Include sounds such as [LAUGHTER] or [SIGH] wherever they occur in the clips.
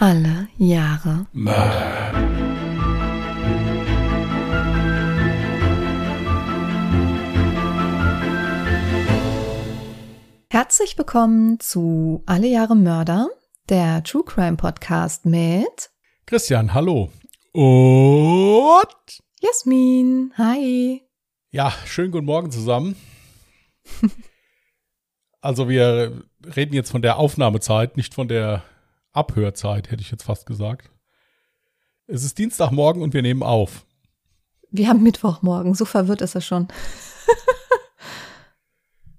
Alle Jahre Mörder. Herzlich willkommen zu Alle Jahre Mörder, der True Crime Podcast mit Christian, hallo. Und Jasmin. Hi. ja, schönen guten Morgen zusammen. [LAUGHS] also wir reden jetzt von der Aufnahmezeit, nicht von der Abhörzeit, hätte ich jetzt fast gesagt. Es ist Dienstagmorgen und wir nehmen auf. Wir haben Mittwochmorgen, so verwirrt ist er schon. [LAUGHS]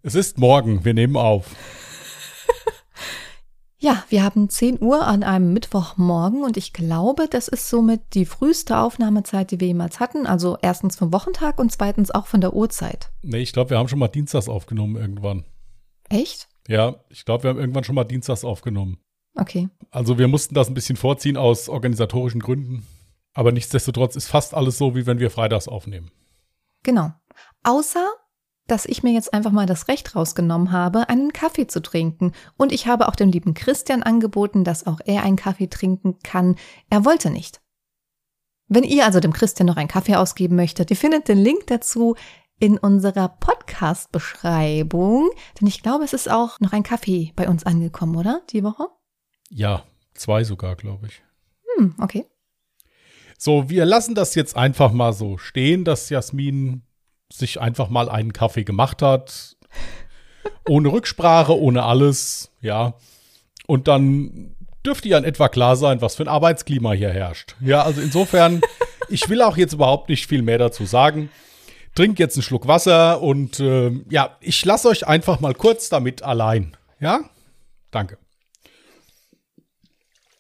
Es ist morgen, wir nehmen auf. [LAUGHS] Ja, wir haben 10 Uhr an einem Mittwochmorgen und ich glaube, das ist somit die früheste Aufnahmezeit, die wir jemals hatten. Also erstens vom Wochentag und zweitens auch von der Uhrzeit. Nee, ich glaube, wir haben schon mal Dienstags aufgenommen irgendwann. Echt? Ja, ich glaube, wir haben irgendwann schon mal Dienstags aufgenommen. Okay. Also wir mussten das ein bisschen vorziehen aus organisatorischen Gründen. Aber nichtsdestotrotz ist fast alles so, wie wenn wir freitags aufnehmen. Genau. Außer, dass ich mir jetzt einfach mal das Recht rausgenommen habe, einen Kaffee zu trinken. Und ich habe auch dem lieben Christian angeboten, dass auch er einen Kaffee trinken kann. Er wollte nicht. Wenn ihr also dem Christian noch einen Kaffee ausgeben möchtet, ihr findet den Link dazu in unserer Podcast-Beschreibung. Denn ich glaube, es ist auch noch ein Kaffee bei uns angekommen, oder? Die Woche? Ja, zwei sogar, glaube ich. Hm, okay. So, wir lassen das jetzt einfach mal so stehen, dass Jasmin sich einfach mal einen Kaffee gemacht hat. [LAUGHS] Ohne Rücksprache, ohne alles, ja. Und dann dürfte ja in etwa klar sein, was für ein Arbeitsklima hier herrscht. Ja, also insofern, [LAUGHS] ich will auch jetzt überhaupt nicht viel mehr dazu sagen. Trink jetzt einen Schluck Wasser und äh, ja, ich lasse euch einfach mal kurz damit allein. Ja? Danke.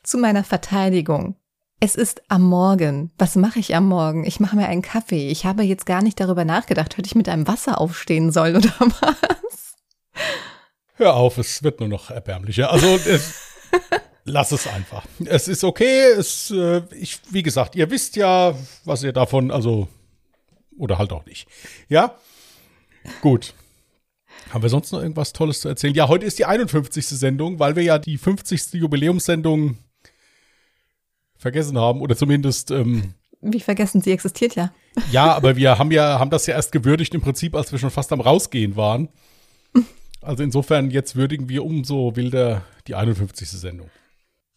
Zu meiner Verteidigung. Es ist am Morgen. Was mache ich am Morgen? Ich mache mir einen Kaffee. Ich habe jetzt gar nicht darüber nachgedacht, ob ich mit einem Wasser aufstehen soll oder [LAUGHS] was. Hör auf, es wird nur noch erbärmlicher. Also es, [LAUGHS] lass es einfach. Es ist okay. Es, äh, ich, wie gesagt, ihr wisst ja, was ihr davon, also oder halt auch nicht. Ja, gut. Haben wir sonst noch irgendwas Tolles zu erzählen? Ja, heute ist die 51. Sendung, weil wir ja die 50. Jubiläumssendung vergessen haben oder zumindest ähm, Wie vergessen, sie existiert ja. ja, [LAUGHS] aber wir haben ja haben das ja erst gewürdigt im Prinzip, als wir schon fast am rausgehen waren. Also insofern jetzt würdigen wir umso wilder die 51. Sendung.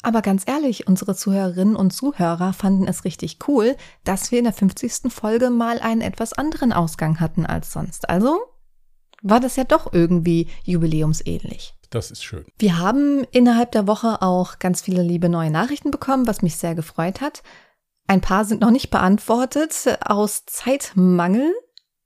Aber ganz ehrlich, unsere Zuhörerinnen und Zuhörer fanden es richtig cool, dass wir in der 50. Folge mal einen etwas anderen Ausgang hatten als sonst. Also war das ja doch irgendwie jubiläumsähnlich. Das ist schön. Wir haben innerhalb der Woche auch ganz viele liebe neue Nachrichten bekommen, was mich sehr gefreut hat. Ein paar sind noch nicht beantwortet aus Zeitmangel.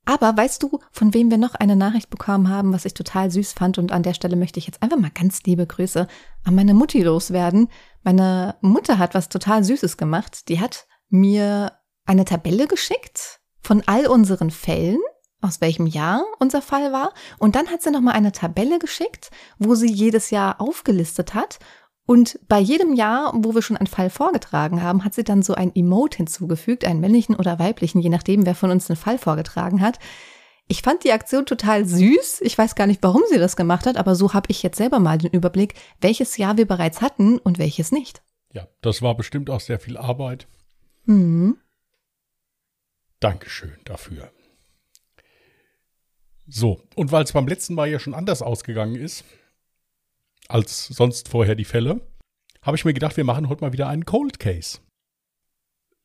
Aber weißt du, von wem wir noch eine Nachricht bekommen haben, was ich total süß fand? Und an der Stelle möchte ich jetzt einfach mal ganz liebe Grüße an meine Mutti loswerden. Meine Mutter hat was total Süßes gemacht. Die hat mir eine Tabelle geschickt von all unseren Fällen aus welchem Jahr unser Fall war. Und dann hat sie nochmal eine Tabelle geschickt, wo sie jedes Jahr aufgelistet hat. Und bei jedem Jahr, wo wir schon einen Fall vorgetragen haben, hat sie dann so ein Emote hinzugefügt, einen männlichen oder weiblichen, je nachdem, wer von uns einen Fall vorgetragen hat. Ich fand die Aktion total süß. Ich weiß gar nicht, warum sie das gemacht hat, aber so habe ich jetzt selber mal den Überblick, welches Jahr wir bereits hatten und welches nicht. Ja, das war bestimmt auch sehr viel Arbeit. Mhm. Dankeschön dafür. So, und weil es beim letzten Mal ja schon anders ausgegangen ist, als sonst vorher die Fälle, habe ich mir gedacht, wir machen heute mal wieder einen Cold Case.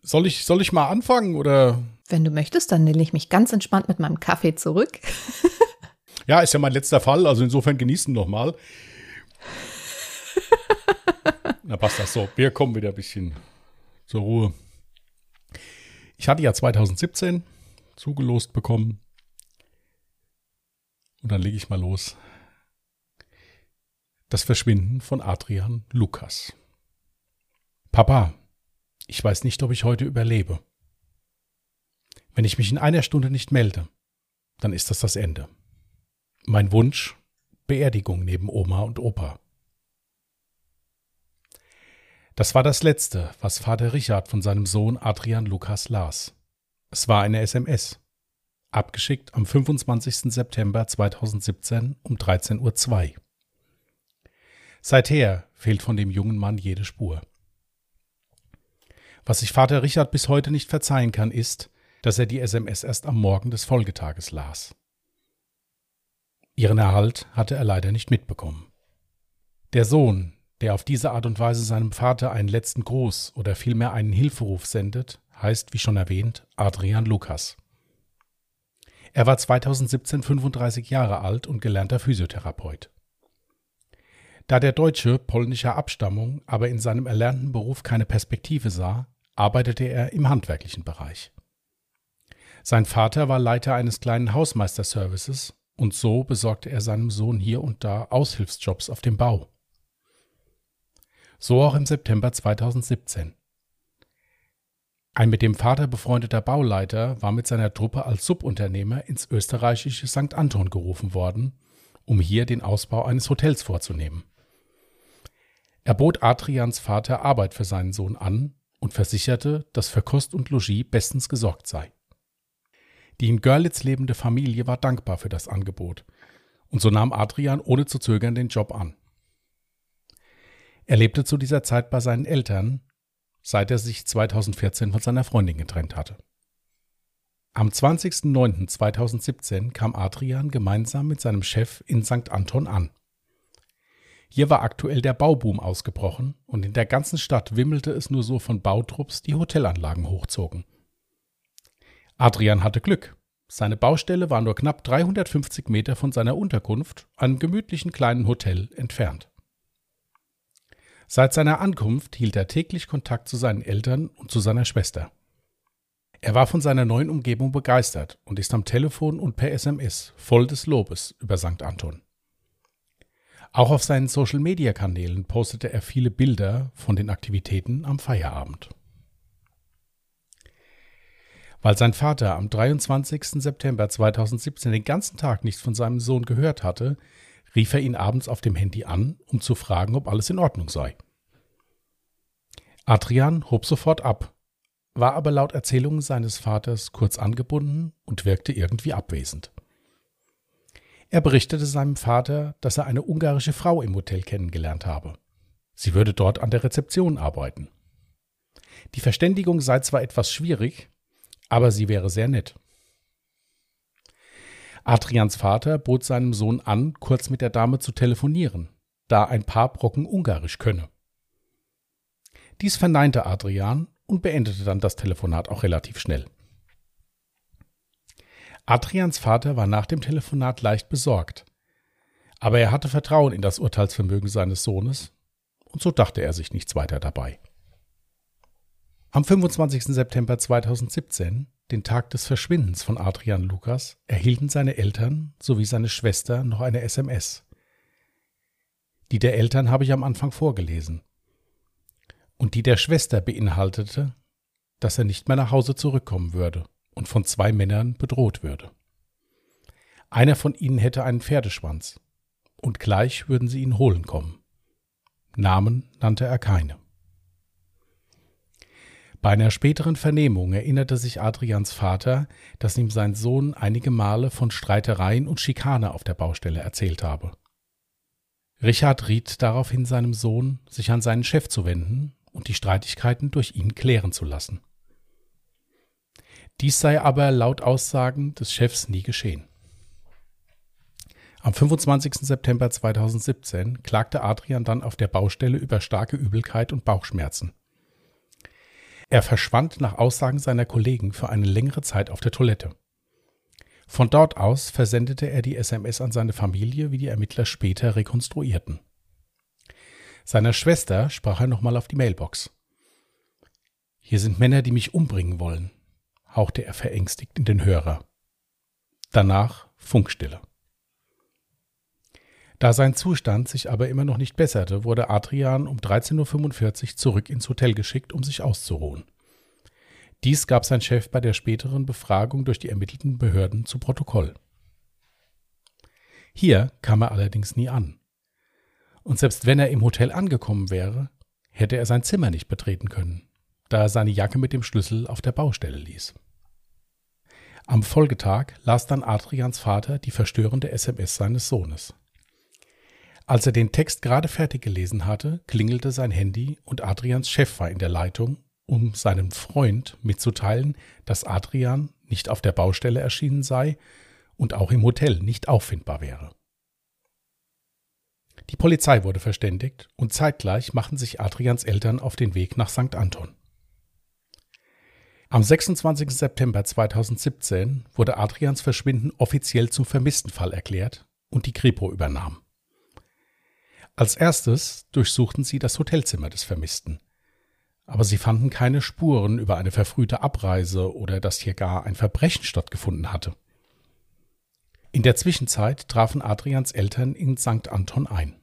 Soll ich, soll ich mal anfangen oder? Wenn du möchtest, dann lehne ich mich ganz entspannt mit meinem Kaffee zurück. [LAUGHS] Ja, ist ja mein letzter Fall, also insofern genießen noch mal. [LAUGHS] Na passt das so. Wir kommen wieder ein bisschen zur Ruhe. Ich hatte ja 2017 zugelost bekommen. Und dann lege ich mal los. Das Verschwinden von Adrian Lukas. Papa, ich weiß nicht, ob ich heute überlebe. Wenn ich mich in einer Stunde nicht melde, dann ist das das Ende. Mein Wunsch, Beerdigung neben Oma und Opa. Das war das Letzte, was Vater Richard von seinem Sohn Adrian Lukas las. Es war eine SMS, abgeschickt am 25. September 2017 um 13.02 Uhr. Seither fehlt von dem jungen Mann jede Spur. Was sich Vater Richard bis heute nicht verzeihen kann, ist, dass er die SMS erst am Morgen des Folgetages las. Ihren Erhalt hatte er leider nicht mitbekommen. Der Sohn, der auf diese Art und Weise seinem Vater einen letzten Gruß oder vielmehr einen Hilferuf sendet, heißt, wie schon erwähnt, Adrian Lukas. Er war 2017 35 Jahre alt und gelernter Physiotherapeut. Da der Deutsche polnischer Abstammung aber in seinem erlernten Beruf keine Perspektive sah, arbeitete er im handwerklichen Bereich. Sein Vater war Leiter eines kleinen Hausmeisterservices und so besorgte er seinem Sohn hier und da Aushilfsjobs auf dem Bau. So auch im September 2017. Ein mit dem Vater befreundeter Bauleiter war mit seiner Truppe als Subunternehmer ins österreichische St. Anton gerufen worden, um hier den Ausbau eines Hotels vorzunehmen. Er bot Adrians Vater Arbeit für seinen Sohn an und versicherte, dass für Kost und Logis bestens gesorgt sei. Die in Görlitz lebende Familie war dankbar für das Angebot, und so nahm Adrian ohne zu zögern den Job an. Er lebte zu dieser Zeit bei seinen Eltern seit er sich 2014 von seiner Freundin getrennt hatte. Am 20.09.2017 kam Adrian gemeinsam mit seinem Chef in St. Anton an. Hier war aktuell der Bauboom ausgebrochen und in der ganzen Stadt wimmelte es nur so von Bautrupps, die Hotelanlagen hochzogen. Adrian hatte Glück. Seine Baustelle war nur knapp 350 Meter von seiner Unterkunft, einem gemütlichen kleinen Hotel, entfernt. Seit seiner Ankunft hielt er täglich Kontakt zu seinen Eltern und zu seiner Schwester. Er war von seiner neuen Umgebung begeistert und ist am Telefon und per SMS voll des Lobes über St. Anton. Auch auf seinen Social-Media-Kanälen postete er viele Bilder von den Aktivitäten am Feierabend. Weil sein Vater am 23. September 2017 den ganzen Tag nichts von seinem Sohn gehört hatte, rief er ihn abends auf dem Handy an, um zu fragen, ob alles in Ordnung sei. Adrian hob sofort ab, war aber laut Erzählungen seines Vaters kurz angebunden und wirkte irgendwie abwesend. Er berichtete seinem Vater, dass er eine ungarische Frau im Hotel kennengelernt habe. Sie würde dort an der Rezeption arbeiten. Die Verständigung sei zwar etwas schwierig, aber sie wäre sehr nett. Adrians Vater bot seinem Sohn an, kurz mit der Dame zu telefonieren, da ein paar Brocken Ungarisch könne. Dies verneinte Adrian und beendete dann das Telefonat auch relativ schnell. Adrians Vater war nach dem Telefonat leicht besorgt, aber er hatte Vertrauen in das Urteilsvermögen seines Sohnes, und so dachte er sich nichts weiter dabei. Am 25. September 2017 den Tag des Verschwindens von Adrian Lukas, erhielten seine Eltern sowie seine Schwester noch eine SMS. Die der Eltern habe ich am Anfang vorgelesen. Und die der Schwester beinhaltete, dass er nicht mehr nach Hause zurückkommen würde und von zwei Männern bedroht würde. Einer von ihnen hätte einen Pferdeschwanz, und gleich würden sie ihn holen kommen. Namen nannte er keine. Bei einer späteren Vernehmung erinnerte sich Adrians Vater, dass ihm sein Sohn einige Male von Streitereien und Schikane auf der Baustelle erzählt habe. Richard riet daraufhin seinem Sohn, sich an seinen Chef zu wenden und die Streitigkeiten durch ihn klären zu lassen. Dies sei aber laut Aussagen des Chefs nie geschehen. Am 25. September 2017 klagte Adrian dann auf der Baustelle über starke Übelkeit und Bauchschmerzen. Er verschwand nach Aussagen seiner Kollegen für eine längere Zeit auf der Toilette. Von dort aus versendete er die SMS an seine Familie, wie die Ermittler später rekonstruierten. Seiner Schwester sprach er nochmal auf die Mailbox. Hier sind Männer, die mich umbringen wollen, hauchte er verängstigt in den Hörer. Danach Funkstille. Da sein Zustand sich aber immer noch nicht besserte, wurde Adrian um 13.45 Uhr zurück ins Hotel geschickt, um sich auszuruhen. Dies gab sein Chef bei der späteren Befragung durch die ermittelten Behörden zu Protokoll. Hier kam er allerdings nie an. Und selbst wenn er im Hotel angekommen wäre, hätte er sein Zimmer nicht betreten können, da er seine Jacke mit dem Schlüssel auf der Baustelle ließ. Am Folgetag las dann Adrians Vater die verstörende SMS seines Sohnes. Als er den Text gerade fertig gelesen hatte, klingelte sein Handy und Adrians Chef war in der Leitung um seinem Freund mitzuteilen, dass Adrian nicht auf der Baustelle erschienen sei und auch im Hotel nicht auffindbar wäre. Die Polizei wurde verständigt und zeitgleich machten sich Adrians Eltern auf den Weg nach St. Anton. Am 26. September 2017 wurde Adrians Verschwinden offiziell zum Vermisstenfall erklärt und die Kripo übernahm. Als erstes durchsuchten sie das Hotelzimmer des Vermissten. Aber sie fanden keine Spuren über eine verfrühte Abreise oder dass hier gar ein Verbrechen stattgefunden hatte. In der Zwischenzeit trafen Adrians Eltern in St. Anton ein.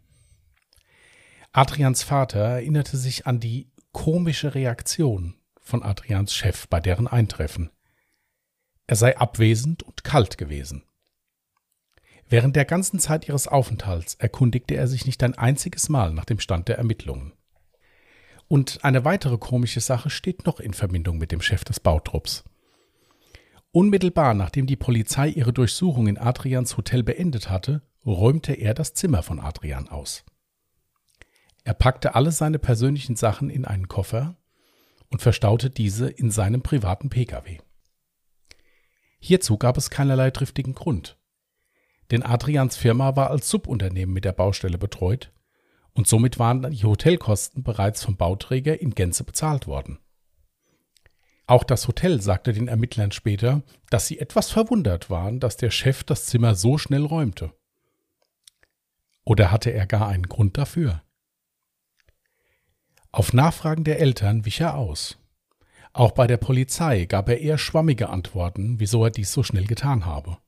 Adrians Vater erinnerte sich an die komische Reaktion von Adrians Chef bei deren Eintreffen. Er sei abwesend und kalt gewesen. Während der ganzen Zeit ihres Aufenthalts erkundigte er sich nicht ein einziges Mal nach dem Stand der Ermittlungen. Und eine weitere komische Sache steht noch in Verbindung mit dem Chef des Bautrupps. Unmittelbar nachdem die Polizei ihre Durchsuchung in Adrians Hotel beendet hatte, räumte er das Zimmer von Adrian aus. Er packte alle seine persönlichen Sachen in einen Koffer und verstaute diese in seinem privaten Pkw. Hierzu gab es keinerlei triftigen Grund, denn Adrians Firma war als Subunternehmen mit der Baustelle betreut und somit waren die Hotelkosten bereits vom Bauträger in Gänze bezahlt worden. Auch das Hotel sagte den Ermittlern später, dass sie etwas verwundert waren, dass der Chef das Zimmer so schnell räumte. Oder hatte er gar einen Grund dafür? Auf Nachfragen der Eltern wich er aus. Auch bei der Polizei gab er eher schwammige Antworten, wieso er dies so schnell getan habe.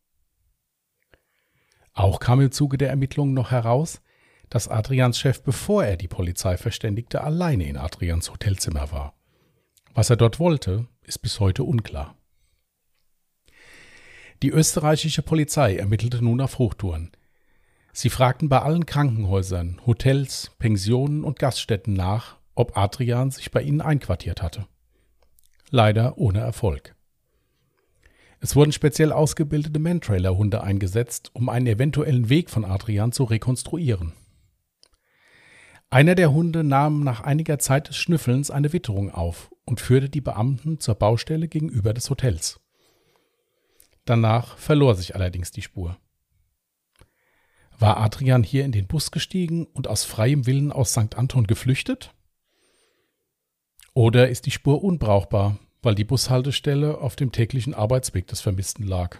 Auch kam im Zuge der Ermittlungen noch heraus, dass Adrians Chef, bevor er die Polizei verständigte, alleine in Adrians Hotelzimmer war. Was er dort wollte, ist bis heute unklar. Die österreichische Polizei ermittelte nun auf Hochtouren. Sie fragten bei allen Krankenhäusern, Hotels, Pensionen und Gaststätten nach, ob Adrian sich bei ihnen einquartiert hatte. Leider ohne Erfolg. Es wurden speziell ausgebildete Mantrailer-Hunde eingesetzt, um einen eventuellen Weg von Adrian zu rekonstruieren. Einer der Hunde nahm nach einiger Zeit des Schnüffelns eine Witterung auf und führte die Beamten zur Baustelle gegenüber des Hotels. Danach verlor sich allerdings die Spur. War Adrian hier in den Bus gestiegen und aus freiem Willen aus St. Anton geflüchtet? Oder ist die Spur unbrauchbar, weil die Bushaltestelle auf dem täglichen Arbeitsweg des Vermissten lag?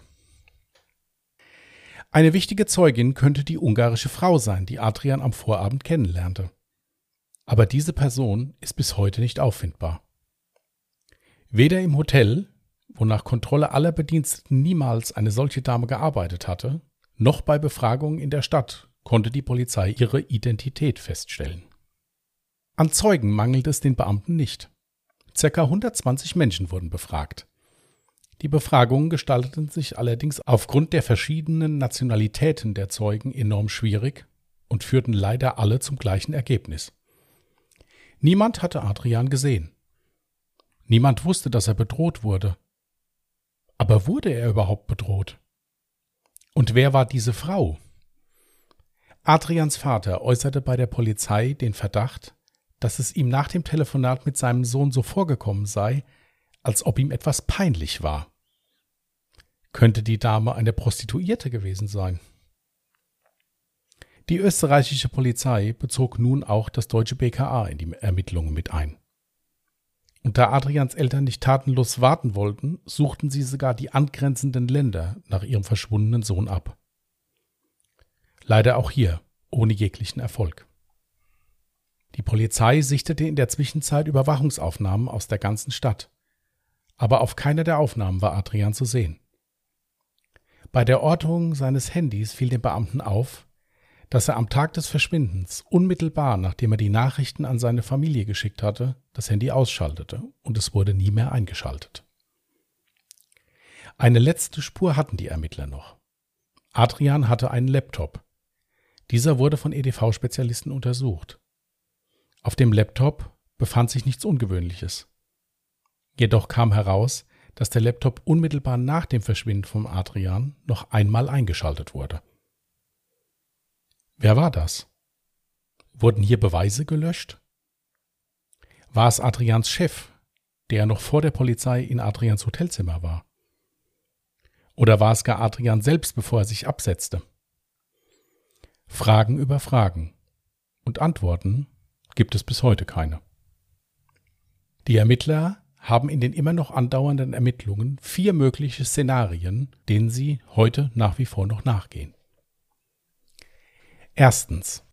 Eine wichtige Zeugin könnte die ungarische Frau sein, die Adrian am Vorabend kennenlernte. Aber diese Person ist bis heute nicht auffindbar. Weder im Hotel, wo nach Kontrolle aller Bediensteten niemals eine solche Dame gearbeitet hatte, noch bei Befragungen in der Stadt konnte die Polizei ihre Identität feststellen. An Zeugen mangelt es den Beamten nicht. Circa 120 Menschen wurden befragt. Die Befragungen gestalteten sich allerdings aufgrund der verschiedenen Nationalitäten der Zeugen enorm schwierig und führten leider alle zum gleichen Ergebnis. Niemand hatte Adrian gesehen. Niemand wusste, dass er bedroht wurde. Aber wurde er überhaupt bedroht? Und wer war diese Frau? Adrians Vater äußerte bei der Polizei den Verdacht, dass es ihm nach dem Telefonat mit seinem Sohn so vorgekommen sei, als ob ihm etwas peinlich war. Könnte die Dame eine Prostituierte gewesen sein? Die österreichische Polizei bezog nun auch das deutsche BKA in die Ermittlungen mit ein. Und da Adrians Eltern nicht tatenlos warten wollten, suchten sie sogar die angrenzenden Länder nach ihrem verschwundenen Sohn ab. Leider auch hier ohne jeglichen Erfolg. Die Polizei sichtete in der Zwischenzeit Überwachungsaufnahmen aus der ganzen Stadt. Aber auf keiner der Aufnahmen war Adrian zu sehen. Bei der Ortung seines Handys fiel dem Beamten auf, dass er am Tag des Verschwindens, unmittelbar nachdem er die Nachrichten an seine Familie geschickt hatte, das Handy ausschaltete und es wurde nie mehr eingeschaltet. Eine letzte Spur hatten die Ermittler noch. Adrian hatte einen Laptop. Dieser wurde von EDV-Spezialisten untersucht. Auf dem Laptop befand sich nichts Ungewöhnliches. Jedoch kam heraus, dass der Laptop unmittelbar nach dem Verschwinden von Adrian noch einmal eingeschaltet wurde. Wer war das? Wurden hier Beweise gelöscht? War es Adrians Chef, der noch vor der Polizei in Adrians Hotelzimmer war? Oder war es gar Adrian selbst, bevor er sich absetzte? Fragen über Fragen. Und Antworten gibt es bis heute keine. Die Ermittler haben in den immer noch andauernden Ermittlungen vier mögliche Szenarien, denen sie heute nach wie vor noch nachgehen. Erstens.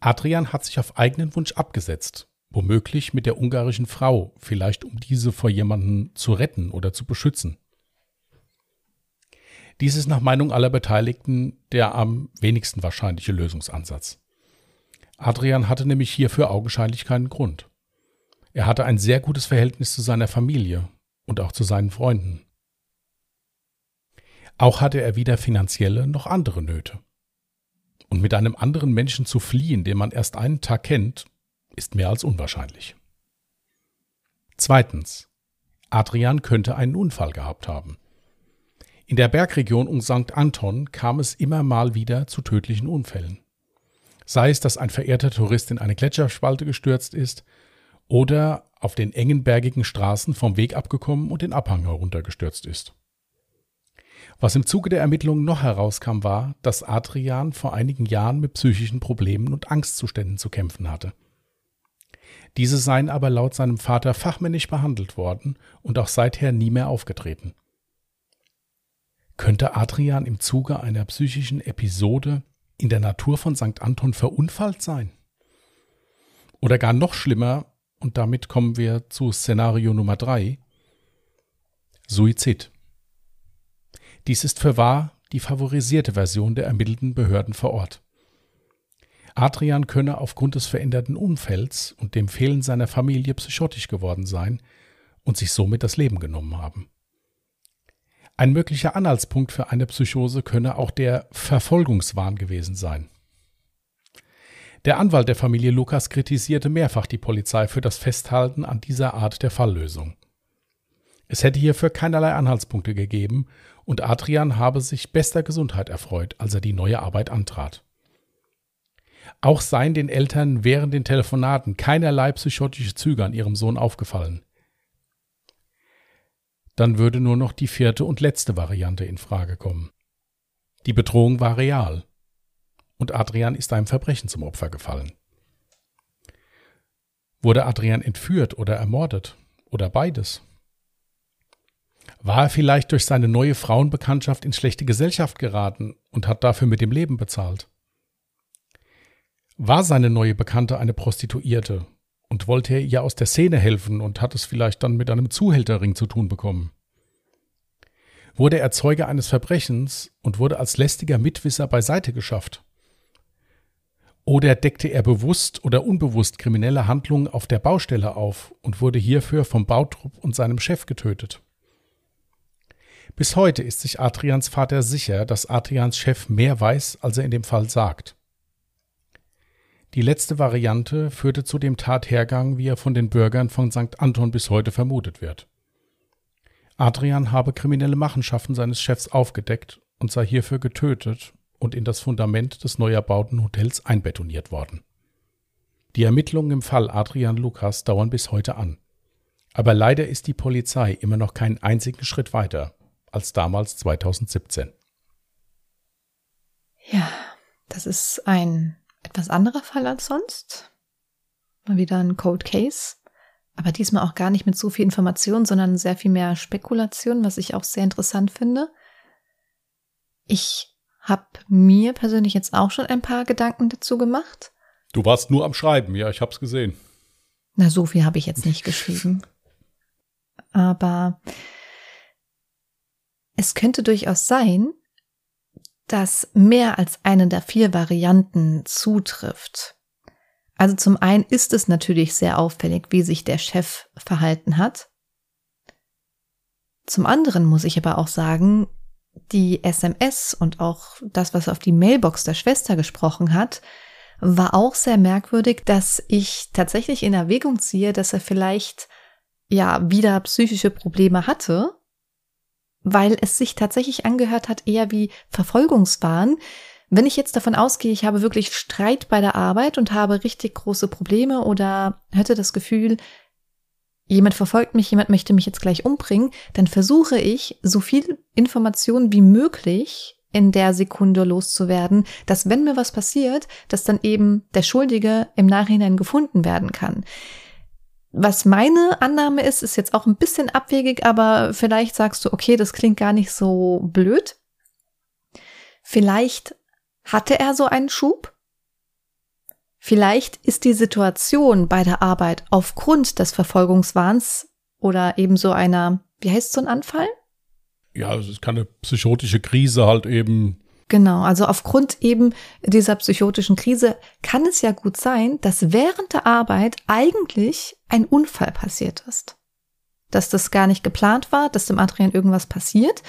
Adrian hat sich auf eigenen Wunsch abgesetzt, womöglich mit der ungarischen Frau, vielleicht um diese vor jemanden zu retten oder zu beschützen. Dies ist nach Meinung aller Beteiligten der am wenigsten wahrscheinliche Lösungsansatz. Adrian hatte nämlich hierfür augenscheinlich keinen Grund. Er hatte ein sehr gutes Verhältnis zu seiner Familie und auch zu seinen Freunden. Auch hatte er weder finanzielle noch andere Nöte. Und mit einem anderen Menschen zu fliehen, den man erst einen Tag kennt, ist mehr als unwahrscheinlich. Zweitens. Adrian könnte einen Unfall gehabt haben. In der Bergregion um St. Anton kam es immer mal wieder zu tödlichen Unfällen. Sei es, dass ein verehrter Tourist in eine Gletscherspalte gestürzt ist oder auf den engen bergigen Straßen vom Weg abgekommen und den Abhang heruntergestürzt ist. Was im Zuge der Ermittlungen noch herauskam, war, dass Adrian vor einigen Jahren mit psychischen Problemen und Angstzuständen zu kämpfen hatte. Diese seien aber laut seinem Vater fachmännisch behandelt worden und auch seither nie mehr aufgetreten. Könnte Adrian im Zuge einer psychischen Episode in der Natur von St. Anton verunfallt sein? Oder gar noch schlimmer, und damit kommen wir zu Szenario Nummer drei: Suizid. Dies ist für wahr die favorisierte Version der ermittelten Behörden vor Ort. Adrian könne aufgrund des veränderten Umfelds und dem Fehlen seiner Familie psychotisch geworden sein und sich somit das Leben genommen haben. Ein möglicher Anhaltspunkt für eine Psychose könne auch der Verfolgungswahn gewesen sein. Der Anwalt der Familie Lukas kritisierte mehrfach die Polizei für das Festhalten an dieser Art der Falllösung. Es hätte hierfür keinerlei Anhaltspunkte gegeben und Adrian habe sich bester Gesundheit erfreut, als er die neue Arbeit antrat. Auch seien den Eltern während den Telefonaten keinerlei psychotische Züge an ihrem Sohn aufgefallen dann würde nur noch die vierte und letzte Variante in Frage kommen. Die Bedrohung war real. Und Adrian ist einem Verbrechen zum Opfer gefallen. Wurde Adrian entführt oder ermordet? Oder beides? War er vielleicht durch seine neue Frauenbekanntschaft in schlechte Gesellschaft geraten und hat dafür mit dem Leben bezahlt? War seine neue Bekannte eine Prostituierte und wollte er ihr aus der Szene helfen und hat es vielleicht dann mit einem Zuhälterring zu tun bekommen. Wurde er Zeuge eines Verbrechens und wurde als lästiger Mitwisser beiseite geschafft. Oder deckte er bewusst oder unbewusst kriminelle Handlungen auf der Baustelle auf und wurde hierfür vom Bautrupp und seinem Chef getötet. Bis heute ist sich Adrians Vater sicher, dass Adrians Chef mehr weiß, als er in dem Fall sagt. Die letzte Variante führte zu dem Tathergang, wie er von den Bürgern von St. Anton bis heute vermutet wird. Adrian habe kriminelle Machenschaften seines Chefs aufgedeckt und sei hierfür getötet und in das Fundament des neu erbauten Hotels einbetoniert worden. Die Ermittlungen im Fall Adrian Lukas dauern bis heute an. Aber leider ist die Polizei immer noch keinen einzigen Schritt weiter als damals 2017. Ja, das ist ein etwas anderer Fall als sonst. Mal wieder ein Cold Case. Aber diesmal auch gar nicht mit so viel Information, sondern sehr viel mehr Spekulation, was ich auch sehr interessant finde. Ich habe mir persönlich jetzt auch schon ein paar Gedanken dazu gemacht. Du warst nur am Schreiben, ja, ich hab's gesehen. Na, so viel habe ich jetzt nicht geschrieben. Aber es könnte durchaus sein, dass mehr als eine der vier Varianten zutrifft. Also zum einen ist es natürlich sehr auffällig, wie sich der Chef verhalten hat. Zum anderen muss ich aber auch sagen, die SMS und auch das, was auf die Mailbox der Schwester gesprochen hat, war auch sehr merkwürdig, dass ich tatsächlich in Erwägung ziehe, dass er vielleicht ja wieder psychische Probleme hatte weil es sich tatsächlich angehört hat eher wie Verfolgungswahn. Wenn ich jetzt davon ausgehe, ich habe wirklich Streit bei der Arbeit und habe richtig große Probleme oder hätte das Gefühl, jemand verfolgt mich, jemand möchte mich jetzt gleich umbringen, dann versuche ich, so viel Information wie möglich in der Sekunde loszuwerden, dass wenn mir was passiert, dass dann eben der Schuldige im Nachhinein gefunden werden kann. Was meine Annahme ist, ist jetzt auch ein bisschen abwegig, aber vielleicht sagst du, okay, das klingt gar nicht so blöd. Vielleicht hatte er so einen Schub. Vielleicht ist die Situation bei der Arbeit aufgrund des Verfolgungswahns oder ebenso einer, wie heißt so ein Anfall? Ja, es ist keine psychotische Krise halt eben. Genau, also aufgrund eben dieser psychotischen Krise kann es ja gut sein, dass während der Arbeit eigentlich ein Unfall passiert ist. Dass das gar nicht geplant war, dass dem Adrian irgendwas passiert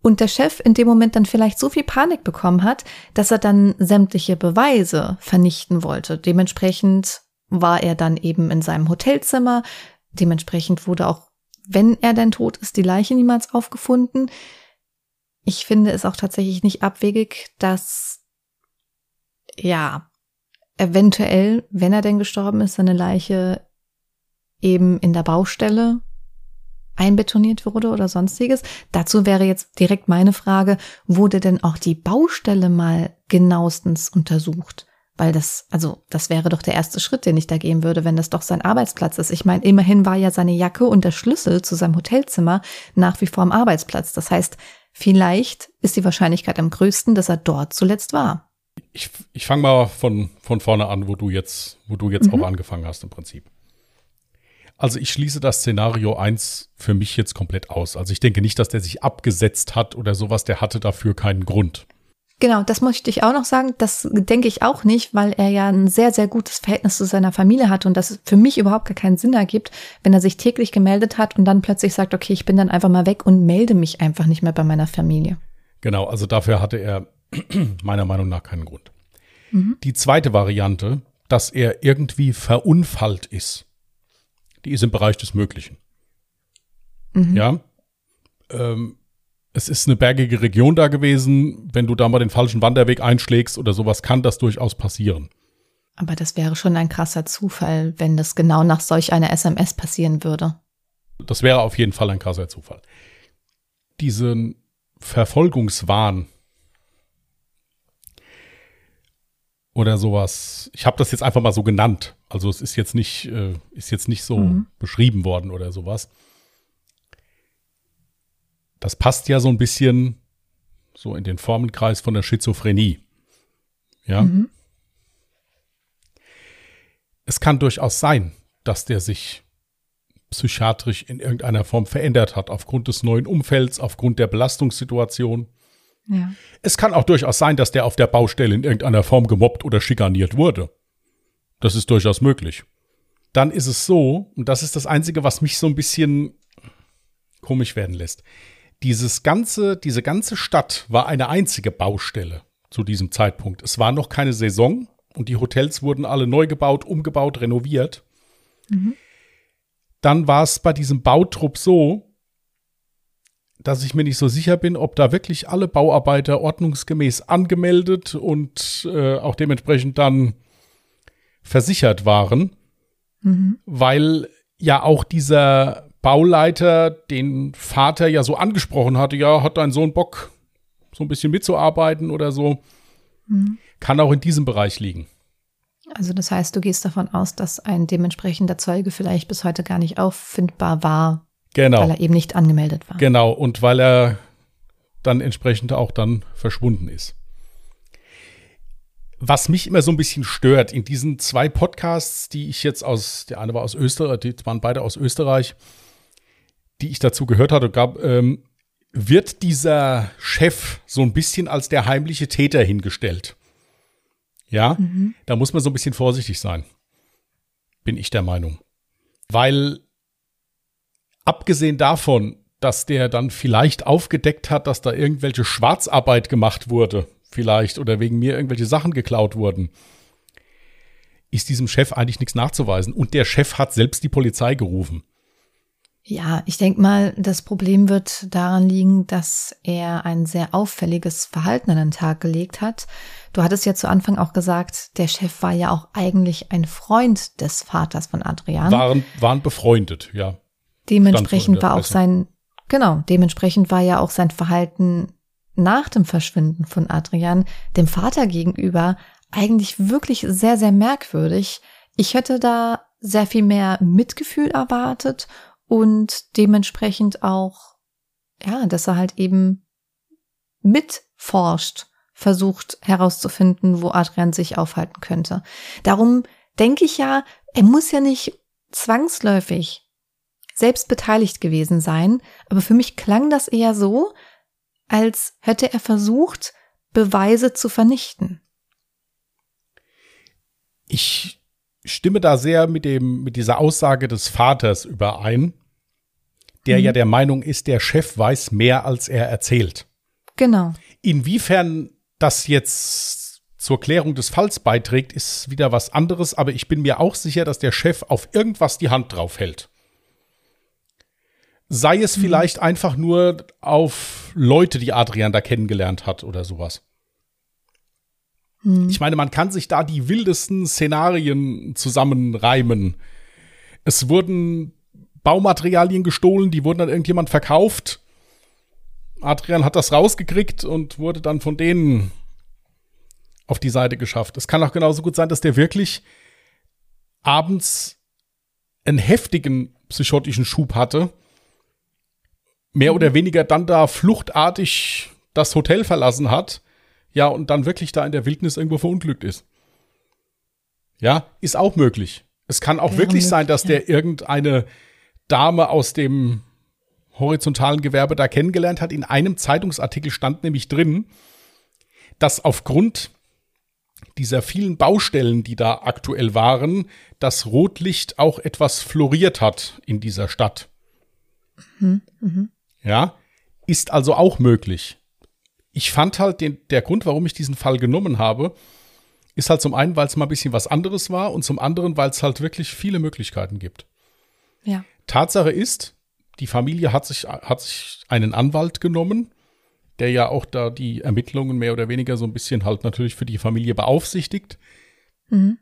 und der Chef in dem Moment dann vielleicht so viel Panik bekommen hat, dass er dann sämtliche Beweise vernichten wollte. Dementsprechend war er dann eben in seinem Hotelzimmer. Dementsprechend wurde auch, wenn er denn tot ist, die Leiche niemals aufgefunden. Ich finde es auch tatsächlich nicht abwegig, dass, ja, eventuell, wenn er denn gestorben ist, seine Leiche eben in der Baustelle einbetoniert wurde oder sonstiges. Dazu wäre jetzt direkt meine Frage, wurde denn auch die Baustelle mal genauestens untersucht? Weil das, also das wäre doch der erste Schritt, den ich da gehen würde, wenn das doch sein Arbeitsplatz ist. Ich meine, immerhin war ja seine Jacke und der Schlüssel zu seinem Hotelzimmer nach wie vor am Arbeitsplatz. Das heißt, Vielleicht ist die Wahrscheinlichkeit am größten, dass er dort zuletzt war. Ich, ich fange mal von, von vorne an, wo du jetzt, wo du jetzt mhm. auch angefangen hast im Prinzip. Also ich schließe das Szenario 1 für mich jetzt komplett aus. Also ich denke nicht, dass der sich abgesetzt hat oder sowas, der hatte dafür keinen Grund. Genau, das möchte ich auch noch sagen. Das denke ich auch nicht, weil er ja ein sehr, sehr gutes Verhältnis zu seiner Familie hat und das für mich überhaupt gar keinen Sinn ergibt, wenn er sich täglich gemeldet hat und dann plötzlich sagt, okay, ich bin dann einfach mal weg und melde mich einfach nicht mehr bei meiner Familie. Genau, also dafür hatte er [CLEARS THROAT] meiner Meinung nach keinen Grund. Mhm. Die zweite Variante, dass er irgendwie verunfallt ist, die ist im Bereich des Möglichen. Mhm. Ja. Ähm, es ist eine bergige Region da gewesen. Wenn du da mal den falschen Wanderweg einschlägst oder sowas, kann das durchaus passieren. Aber das wäre schon ein krasser Zufall, wenn das genau nach solch einer SMS passieren würde. Das wäre auf jeden Fall ein krasser Zufall. Diesen Verfolgungswahn oder sowas. Ich habe das jetzt einfach mal so genannt. Also es ist jetzt nicht, äh, ist jetzt nicht so mhm. beschrieben worden oder sowas das passt ja so ein bisschen so in den Formenkreis von der Schizophrenie. Ja. Mhm. Es kann durchaus sein, dass der sich psychiatrisch in irgendeiner Form verändert hat, aufgrund des neuen Umfelds, aufgrund der Belastungssituation. Ja. Es kann auch durchaus sein, dass der auf der Baustelle in irgendeiner Form gemobbt oder schikaniert wurde. Das ist durchaus möglich. Dann ist es so, und das ist das Einzige, was mich so ein bisschen komisch werden lässt dieses ganze, diese ganze Stadt war eine einzige Baustelle zu diesem Zeitpunkt. Es war noch keine Saison und die Hotels wurden alle neu gebaut, umgebaut, renoviert. Mhm. Dann war es bei diesem Bautrupp so, dass ich mir nicht so sicher bin, ob da wirklich alle Bauarbeiter ordnungsgemäß angemeldet und äh, auch dementsprechend dann versichert waren, mhm. weil ja auch dieser Bauleiter den Vater ja so angesprochen hatte, ja, hat dein Sohn Bock, so ein bisschen mitzuarbeiten oder so. Mhm. Kann auch in diesem Bereich liegen. Also das heißt, du gehst davon aus, dass ein dementsprechender Zeuge vielleicht bis heute gar nicht auffindbar war, genau. weil er eben nicht angemeldet war. Genau, und weil er dann entsprechend auch dann verschwunden ist. Was mich immer so ein bisschen stört in diesen zwei Podcasts, die ich jetzt aus, der eine war aus Österreich, die waren beide aus Österreich, die ich dazu gehört hatte, gab, ähm, wird dieser Chef so ein bisschen als der heimliche Täter hingestellt. Ja, mhm. da muss man so ein bisschen vorsichtig sein. Bin ich der Meinung. Weil abgesehen davon, dass der dann vielleicht aufgedeckt hat, dass da irgendwelche Schwarzarbeit gemacht wurde, vielleicht, oder wegen mir irgendwelche Sachen geklaut wurden, ist diesem Chef eigentlich nichts nachzuweisen. Und der Chef hat selbst die Polizei gerufen. Ja, ich denke mal, das Problem wird daran liegen, dass er ein sehr auffälliges Verhalten an den Tag gelegt hat. Du hattest ja zu Anfang auch gesagt, der Chef war ja auch eigentlich ein Freund des Vaters von Adrian. Waren, waren befreundet, ja. Dementsprechend war auch sein, genau, dementsprechend war ja auch sein Verhalten nach dem Verschwinden von Adrian dem Vater gegenüber eigentlich wirklich sehr, sehr merkwürdig. Ich hätte da sehr viel mehr Mitgefühl erwartet und dementsprechend auch, ja, dass er halt eben mitforscht, versucht herauszufinden, wo Adrian sich aufhalten könnte. Darum denke ich ja, er muss ja nicht zwangsläufig selbst beteiligt gewesen sein, aber für mich klang das eher so, als hätte er versucht, Beweise zu vernichten. Ich stimme da sehr mit dem, mit dieser Aussage des Vaters überein, der mhm. ja der Meinung ist, der Chef weiß mehr, als er erzählt. Genau. Inwiefern das jetzt zur Klärung des Falls beiträgt, ist wieder was anderes, aber ich bin mir auch sicher, dass der Chef auf irgendwas die Hand drauf hält. Sei es mhm. vielleicht einfach nur auf Leute, die Adrian da kennengelernt hat oder sowas. Mhm. Ich meine, man kann sich da die wildesten Szenarien zusammenreimen. Es wurden Baumaterialien gestohlen, die wurden an irgendjemand verkauft. Adrian hat das rausgekriegt und wurde dann von denen auf die Seite geschafft. Es kann auch genauso gut sein, dass der wirklich abends einen heftigen psychotischen Schub hatte. Mehr oder weniger dann da fluchtartig das Hotel verlassen hat ja, und dann wirklich da in der Wildnis irgendwo verunglückt ist. Ja, ist auch möglich. Es kann auch Wäre wirklich möglich, sein, dass ja. der irgendeine Dame aus dem horizontalen Gewerbe da kennengelernt hat. In einem Zeitungsartikel stand nämlich drin, dass aufgrund dieser vielen Baustellen, die da aktuell waren, das Rotlicht auch etwas floriert hat in dieser Stadt. Mhm, mh. Ja, ist also auch möglich ich fand halt den, der Grund, warum ich diesen Fall genommen habe, ist halt zum einen, weil es mal ein bisschen was anderes war und zum anderen, weil es halt wirklich viele Möglichkeiten gibt. Ja. Tatsache ist, die Familie hat sich, hat sich einen Anwalt genommen, der ja auch da die Ermittlungen mehr oder weniger so ein bisschen halt natürlich für die Familie beaufsichtigt. Mhm.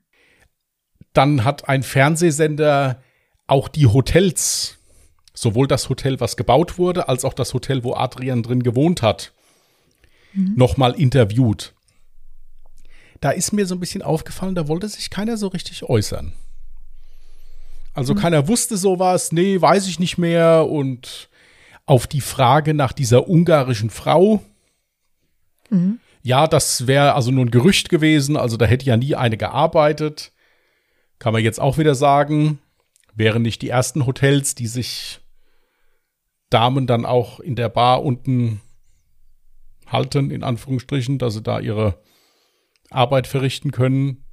Dann hat ein Fernsehsender auch die Hotels, sowohl das Hotel, was gebaut wurde, als auch das Hotel, wo Adrian drin gewohnt hat, mhm. nochmal interviewt. Da ist mir so ein bisschen aufgefallen, da wollte sich keiner so richtig äußern. Also mhm. keiner wusste sowas, nee, weiß ich nicht mehr. Und auf die Frage nach dieser ungarischen Frau, mhm. ja, das wäre also nur ein Gerücht gewesen, also da hätte ja nie eine gearbeitet. Kann man jetzt auch wieder sagen, wären nicht die ersten Hotels, die sich Damen dann auch in der Bar unten halten, in Anführungsstrichen, dass sie da ihre Arbeit verrichten können.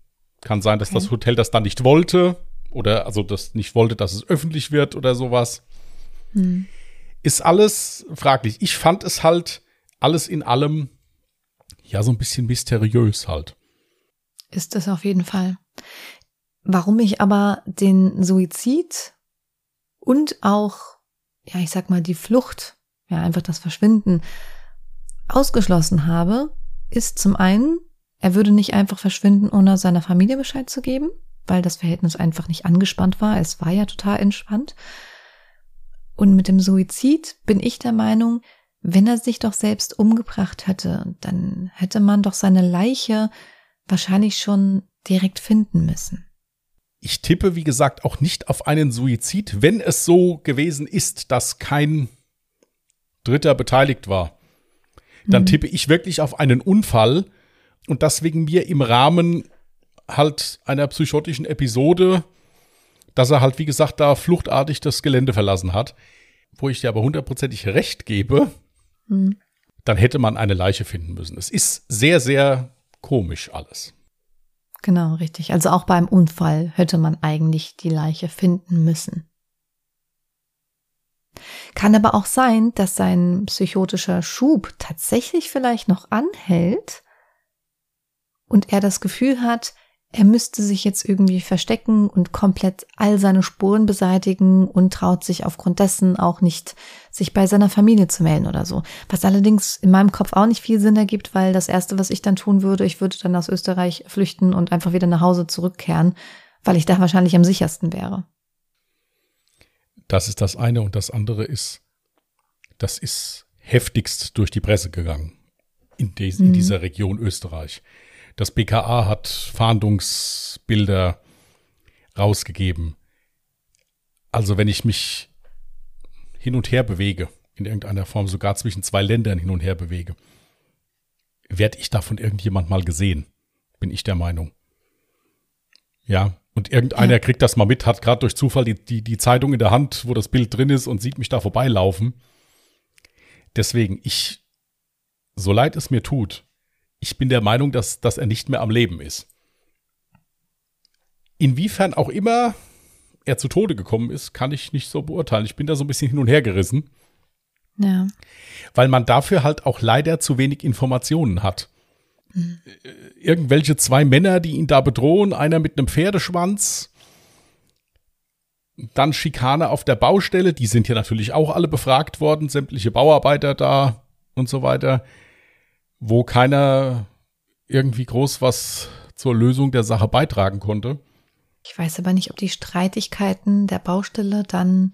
Kann sein, dass okay. das Hotel das dann nicht wollte oder also das nicht wollte, dass es öffentlich wird oder sowas. Hm. Ist alles fraglich. Ich fand es halt alles in allem ja so ein bisschen mysteriös halt. Ist es auf jeden Fall. Warum ich aber den Suizid und auch, ja, ich sag mal, die Flucht, ja, einfach das Verschwinden ausgeschlossen habe, ist zum einen, er würde nicht einfach verschwinden, ohne seiner Familie Bescheid zu geben, weil das Verhältnis einfach nicht angespannt war. Es war ja total entspannt. Und mit dem Suizid bin ich der Meinung, wenn er sich doch selbst umgebracht hätte, dann hätte man doch seine Leiche wahrscheinlich schon direkt finden müssen. Ich tippe, wie gesagt, auch nicht auf einen Suizid, wenn es so gewesen ist, dass kein Dritter beteiligt war dann mhm. tippe ich wirklich auf einen Unfall und das wegen mir im Rahmen halt einer psychotischen Episode, dass er halt, wie gesagt, da fluchtartig das Gelände verlassen hat, wo ich dir aber hundertprozentig recht gebe, mhm. dann hätte man eine Leiche finden müssen. Es ist sehr, sehr komisch alles. Genau, richtig. Also auch beim Unfall hätte man eigentlich die Leiche finden müssen. Kann aber auch sein, dass sein psychotischer Schub tatsächlich vielleicht noch anhält und er das Gefühl hat, er müsste sich jetzt irgendwie verstecken und komplett all seine Spuren beseitigen und traut sich aufgrund dessen auch nicht, sich bei seiner Familie zu melden oder so. Was allerdings in meinem Kopf auch nicht viel Sinn ergibt, weil das Erste, was ich dann tun würde, ich würde dann aus Österreich flüchten und einfach wieder nach Hause zurückkehren, weil ich da wahrscheinlich am sichersten wäre. Das ist das eine und das andere ist, das ist heftigst durch die Presse gegangen in, des, mhm. in dieser Region Österreich. Das BKA hat Fahndungsbilder rausgegeben. Also wenn ich mich hin und her bewege, in irgendeiner Form sogar zwischen zwei Ländern hin und her bewege, werde ich davon irgendjemand mal gesehen, bin ich der Meinung. Ja, und irgendeiner ja. kriegt das mal mit, hat gerade durch Zufall die, die, die Zeitung in der Hand, wo das Bild drin ist und sieht mich da vorbeilaufen. Deswegen, ich, so leid es mir tut, ich bin der Meinung, dass, dass er nicht mehr am Leben ist. Inwiefern auch immer er zu Tode gekommen ist, kann ich nicht so beurteilen. Ich bin da so ein bisschen hin und her gerissen. Ja. Weil man dafür halt auch leider zu wenig Informationen hat. Mhm. Irgendwelche zwei Männer, die ihn da bedrohen, einer mit einem Pferdeschwanz, dann Schikane auf der Baustelle, die sind ja natürlich auch alle befragt worden, sämtliche Bauarbeiter da und so weiter wo keiner irgendwie groß was zur Lösung der Sache beitragen konnte. Ich weiß aber nicht, ob die Streitigkeiten der Baustelle dann,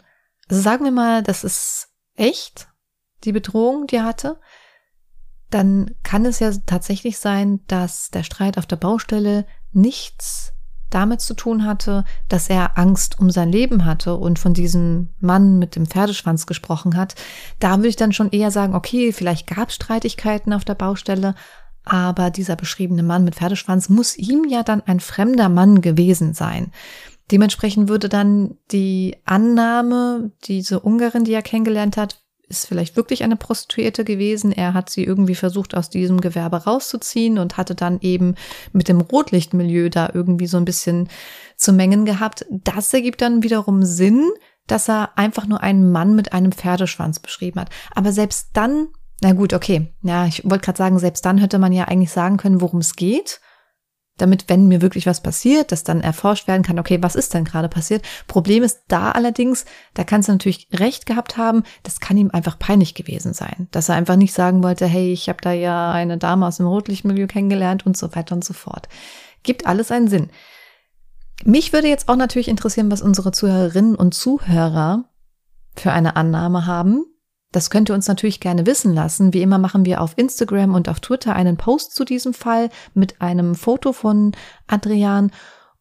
also sagen wir mal, das ist echt, die Bedrohung, die er hatte, dann kann es ja tatsächlich sein, dass der Streit auf der Baustelle nichts damit zu tun hatte, dass er Angst um sein Leben hatte und von diesem Mann mit dem Pferdeschwanz gesprochen hat, da würde ich dann schon eher sagen, okay, vielleicht gab es Streitigkeiten auf der Baustelle, aber dieser beschriebene Mann mit Pferdeschwanz muss ihm ja dann ein fremder Mann gewesen sein. Dementsprechend würde dann die Annahme, diese Ungarin, die er kennengelernt hat, ist vielleicht wirklich eine Prostituierte gewesen. Er hat sie irgendwie versucht, aus diesem Gewerbe rauszuziehen und hatte dann eben mit dem Rotlichtmilieu da irgendwie so ein bisschen zu mengen gehabt. Das ergibt dann wiederum Sinn, dass er einfach nur einen Mann mit einem Pferdeschwanz beschrieben hat. Aber selbst dann, na gut, okay. Ja, ich wollte gerade sagen, selbst dann hätte man ja eigentlich sagen können, worum es geht damit, wenn mir wirklich was passiert, dass dann erforscht werden kann, okay, was ist denn gerade passiert. Problem ist da allerdings, da kannst du natürlich recht gehabt haben, das kann ihm einfach peinlich gewesen sein, dass er einfach nicht sagen wollte, hey, ich habe da ja eine Dame aus dem Rotlichtmilieu kennengelernt und so weiter und so fort. Gibt alles einen Sinn. Mich würde jetzt auch natürlich interessieren, was unsere Zuhörerinnen und Zuhörer für eine Annahme haben. Das könnt ihr uns natürlich gerne wissen lassen. Wie immer machen wir auf Instagram und auf Twitter einen Post zu diesem Fall mit einem Foto von Adrian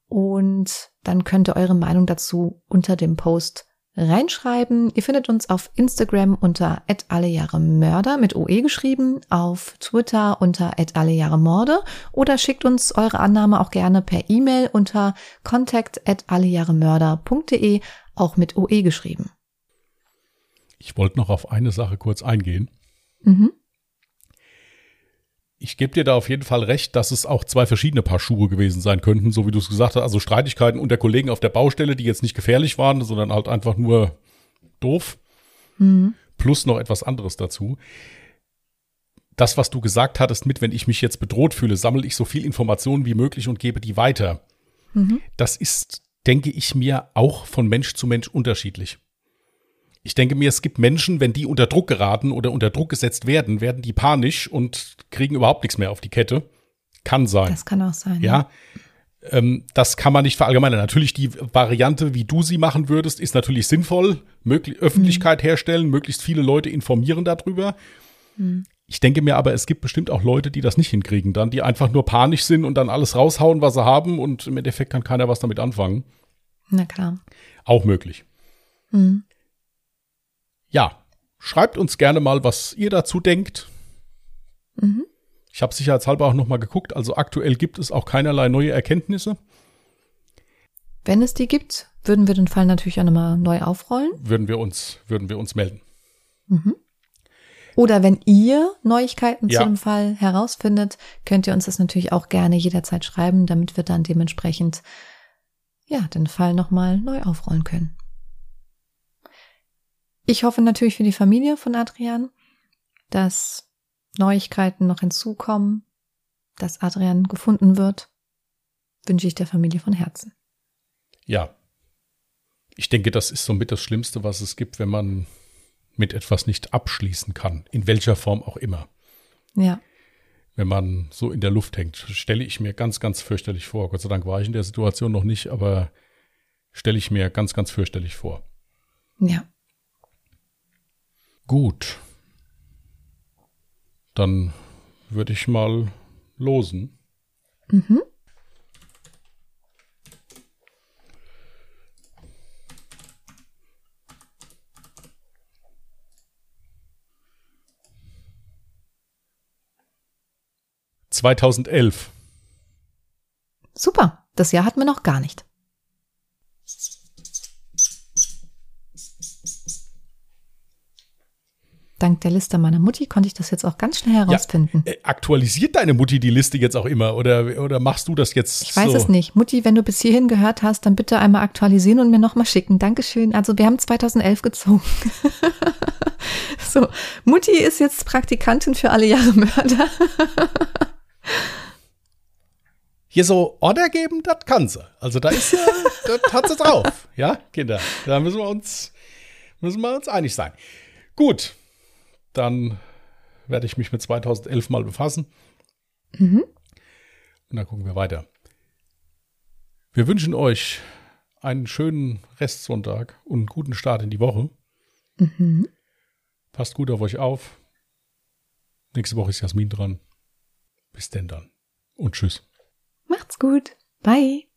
und dann könnt ihr eure Meinung dazu unter dem Post reinschreiben. Ihr findet uns auf Instagram unter @allejahremörder mit OE geschrieben, auf Twitter unter @allejahremorde oder schickt uns eure Annahme auch gerne per E-Mail unter contact@allejahremörder.de auch mit OE geschrieben. Ich wollte noch auf eine Sache kurz eingehen. Mhm. Ich gebe dir da auf jeden Fall recht, dass es auch zwei verschiedene Paar Schuhe gewesen sein könnten, so wie du es gesagt hast. Also Streitigkeiten unter Kollegen auf der Baustelle, die jetzt nicht gefährlich waren, sondern halt einfach nur doof. Mhm. Plus noch etwas anderes dazu. Das, was du gesagt hattest mit, wenn ich mich jetzt bedroht fühle, sammle ich so viel Informationen wie möglich und gebe die weiter. Mhm. Das ist, denke ich mir, auch von Mensch zu Mensch unterschiedlich. Ich denke mir, es gibt Menschen, wenn die unter Druck geraten oder unter Druck gesetzt werden, werden die panisch und kriegen überhaupt nichts mehr auf die Kette. Kann sein. Das kann auch sein. Ja. Ähm, das kann man nicht verallgemeinern. Natürlich die Variante, wie du sie machen würdest, ist natürlich sinnvoll. Möglich Öffentlichkeit mhm. herstellen, möglichst viele Leute informieren darüber. Mhm. Ich denke mir aber, es gibt bestimmt auch Leute, die das nicht hinkriegen dann, die einfach nur panisch sind und dann alles raushauen, was sie haben und im Endeffekt kann keiner was damit anfangen. Na klar. Auch möglich. Mhm ja, schreibt uns gerne mal, was ihr dazu denkt. Mhm. Ich habe sicherheitshalber auch noch mal geguckt. Also aktuell gibt es auch keinerlei neue Erkenntnisse. Wenn es die gibt, würden wir den Fall natürlich auch nochmal neu aufrollen. Würden wir uns, würden wir uns melden. Mhm. Oder wenn ihr Neuigkeiten ja. zu dem Fall herausfindet, könnt ihr uns das natürlich auch gerne jederzeit schreiben, damit wir dann dementsprechend ja den Fall nochmal neu aufrollen können. Ich hoffe natürlich für die Familie von Adrian, dass Neuigkeiten noch hinzukommen, dass Adrian gefunden wird. wünsche ich der Familie von Herzen. Ja. Ich denke, das ist somit das Schlimmste, was es gibt, wenn man mit etwas nicht abschließen kann, in welcher Form auch immer. Ja. Wenn man so in der Luft hängt, stelle ich mir ganz, ganz fürchterlich vor. Gott sei Dank war ich in der Situation noch nicht, aber stelle ich mir ganz, ganz fürchterlich vor. Ja. Gut. Dann würde ich mal losen. Mhm. Zweitausendelf. Super. Das Jahr hatten wir noch gar nicht. Dank der Liste meiner Mutti konnte ich das jetzt auch ganz schnell herausfinden. Ja, äh, aktualisiert deine Mutti die Liste jetzt auch immer oder, oder machst du das jetzt? Ich weiß so? es nicht. Mutti, wenn du bis hierhin gehört hast, dann bitte einmal aktualisieren und mir nochmal schicken. Dankeschön. Also wir haben 2011 gezogen. [LAUGHS] so, Mutti ist jetzt Praktikantin für alle Jahre Mörder. [LAUGHS] Hier so Order geben, das kann sie. Also da ist, [LAUGHS] das hat sie drauf. Ja, Kinder, da müssen wir uns, müssen wir uns einig sein. Gut, dann werde ich mich mit 2011 mal befassen. Mhm. Und dann gucken wir weiter. Wir wünschen euch einen schönen Restsonntag und einen guten Start in die Woche. Mhm. Passt gut auf euch auf. Nächste Woche ist Jasmin dran. Bis denn dann. Und tschüss. Macht's gut. Bye.